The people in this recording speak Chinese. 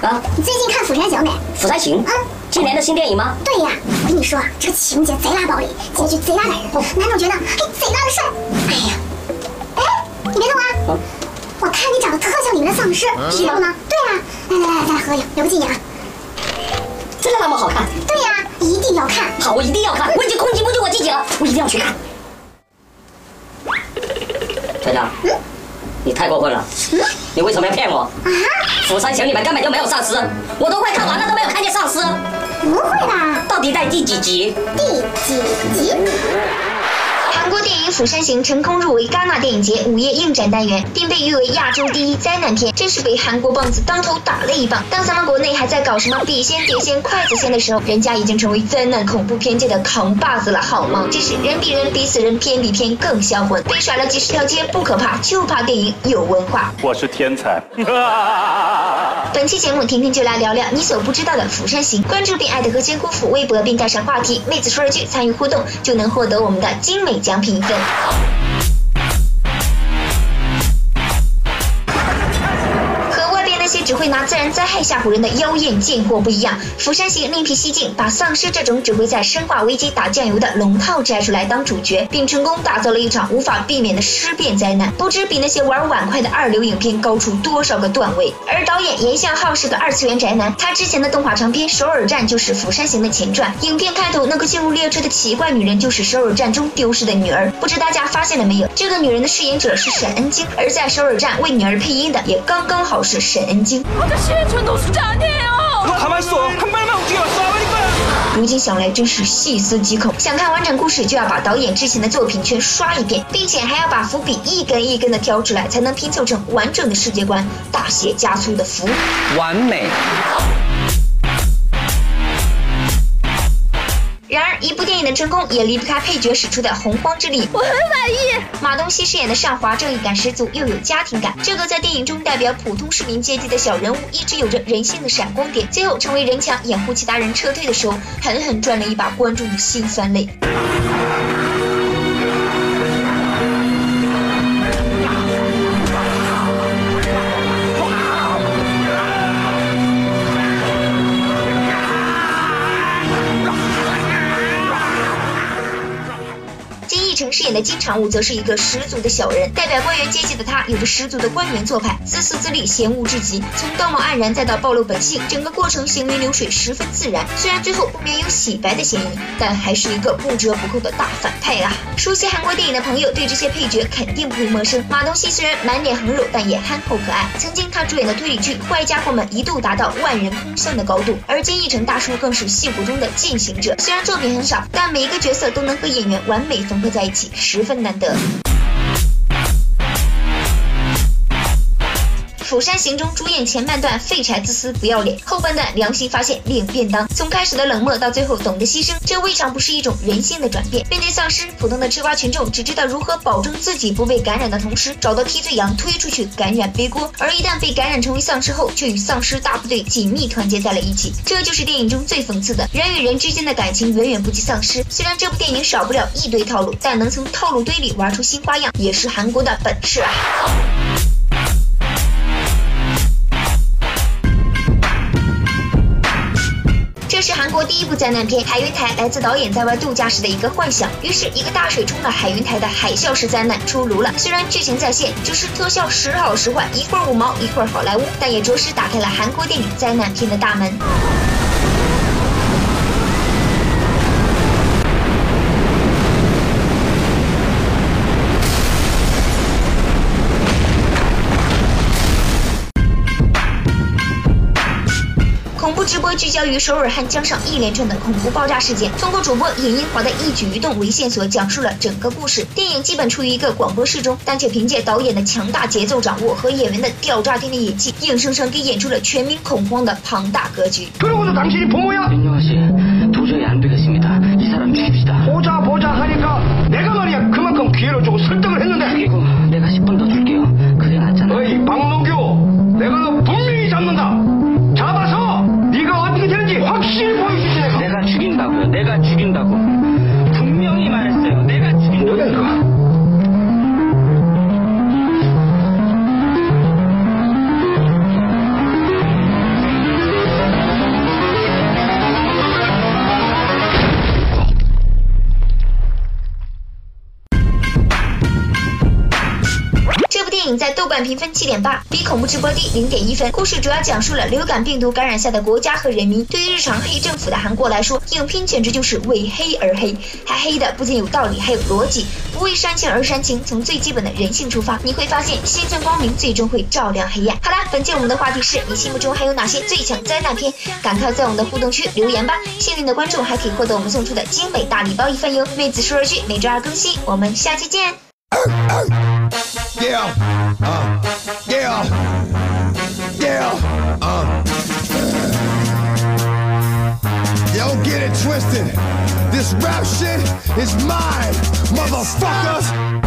釜山行，没？釜山行嗯，今年的新电影吗？对呀，我跟你说，这个情节贼拉暴力，结局贼拉感人，男主角呢还贼拉的帅。哎呀，哎，你别动啊！我看你长得特像里面的丧尸，是吗？对啊，来来来，咱俩合影，留个纪念啊！真的那么好看？对呀，一定要看。好，我一定要看，我已经控制不住我自己了，我一定要去看。团长，嗯，你太过分了，嗯，你为什么要骗我？啊？釜山行里面根本就没有丧尸，我都快看完了都没有看见丧尸。不会吧？到底在第几集？第几集？韩国电影《釜山行》成功入围戛纳电影节午夜映展单元，并被誉为亚洲第一灾难片，真是被韩国棒子当头打了一棒。当咱们国内还在搞什么笔仙、碟仙、筷子仙的时候，人家已经成为灾难恐怖片界的扛把子了，好吗？真是人比人比死人，片比片更销魂。被甩了几十条街不可怕，就怕电影有文化。我是天才。本期节目，婷婷就来聊聊你所不知道的《釜山行》。关注并艾特和仙姑父微博，并带上话题“妹子说了句”，参与互动就能获得我们的精美奖品一份。些只会拿自然灾害吓唬人的妖艳贱货不一样，釜山行另辟蹊径，把丧尸这种只会在生化危机打酱油的龙套摘出来当主角，并成功打造了一场无法避免的尸变灾难，不知比那些玩碗筷的二流影片高出多少个段位。而导演严相浩是个二次元宅男，他之前的动画长片《首尔站》就是釜山行的前传，影片开头那个进入列车的奇怪女人就是首尔站中丢失的女儿。不知大家发现了没有？这个女人的饰演者是沈恩京，而在首尔站为女儿配音的也刚刚好是沈恩京。我的血全都是炸弹哦！他们说，他们没有如今想来真是细思极恐。想看完整故事，就要把导演之前的作品全刷一遍，并且还要把伏笔一根一根的挑出来，才能拼凑成完整的世界观。大写加粗的伏，完美。然而，一部电影的成功也离不开配角使出的洪荒之力。我很满意。马东锡饰演的尚华，正义感十足，又有家庭感。这个在电影中代表普通市民阶级的小人物，一直有着人性的闪光点。最后成为人墙，掩护其他人撤退的时候，狠狠赚了一把观众的心酸泪。金常务则是一个十足的小人，代表官员阶级的他有着十足的官员做派，自私自利，嫌恶至极。从道貌岸然再到暴露本性，整个过程行云流水，十分自然。虽然最后不免有洗白的嫌疑，但还是一个不折不扣的大反派啊！熟悉韩国电影的朋友对这些配角肯定不会陌生。马东锡虽然满脸横肉，但也憨厚可爱。曾经他主演的推理剧《坏家伙们》一度达到万人空巷的高度，而金义成大叔更是戏骨中的践行者。虽然作品很少，但每一个角色都能和演员完美缝合在一起。十分难得。《釜山行》中主演前半段废柴自私不要脸，后半段良心发现领便当，从开始的冷漠到最后懂得牺牲，这未尝不是一种人性的转变。面对丧尸，普通的吃瓜群众只知道如何保证自己不被感染的同时，找到替罪羊推出去感染背锅，而一旦被感染成为丧尸后，却与丧尸大部队紧密团结在了一起。这就是电影中最讽刺的，人与人之间的感情远远不及丧尸。虽然这部电影少不了一堆套路，但能从套路堆里玩出新花样，也是韩国的本事啊。这是韩国第一部灾难片《海云台》，来自导演在外度假时的一个幻想。于是，一个大水冲了海云台的海啸式灾难出炉了。虽然剧情在线，只是特效时好时坏，一会儿五毛，一会儿好莱坞，但也着实打开了韩国电影灾难片的大门。恐怖直播聚焦于首尔汉江上一连串的恐怖爆炸事件。通过主播尹英华的一举一动为线索讲述了整个故事。电影基本处于一个广播室中但却凭借导演的强大节奏掌握和演员的吊炸天的演技硬生生给演出了全民恐慌的庞大格局。在豆瓣评分七点八，比恐怖直播低零点一分。故事主要讲述了流感病毒感染下的国家和人民。对于日常黑政府的韩国来说，影片简直就是为黑而黑，还黑的不仅有道理，还有逻辑，不为煽情而煽情，从最基本的人性出发，你会发现心存光明最终会照亮黑暗。好啦，本期我们的话题是你心目中还有哪些最强灾难片？赶快在我们的互动区留言吧！幸运的观众还可以获得我们送出的精美大礼包一份哟。妹子说儿剧每周二更新，我们下期见。Uh, yeah, yeah, uh. Don't get it twisted. This rap shit is mine, motherfuckers.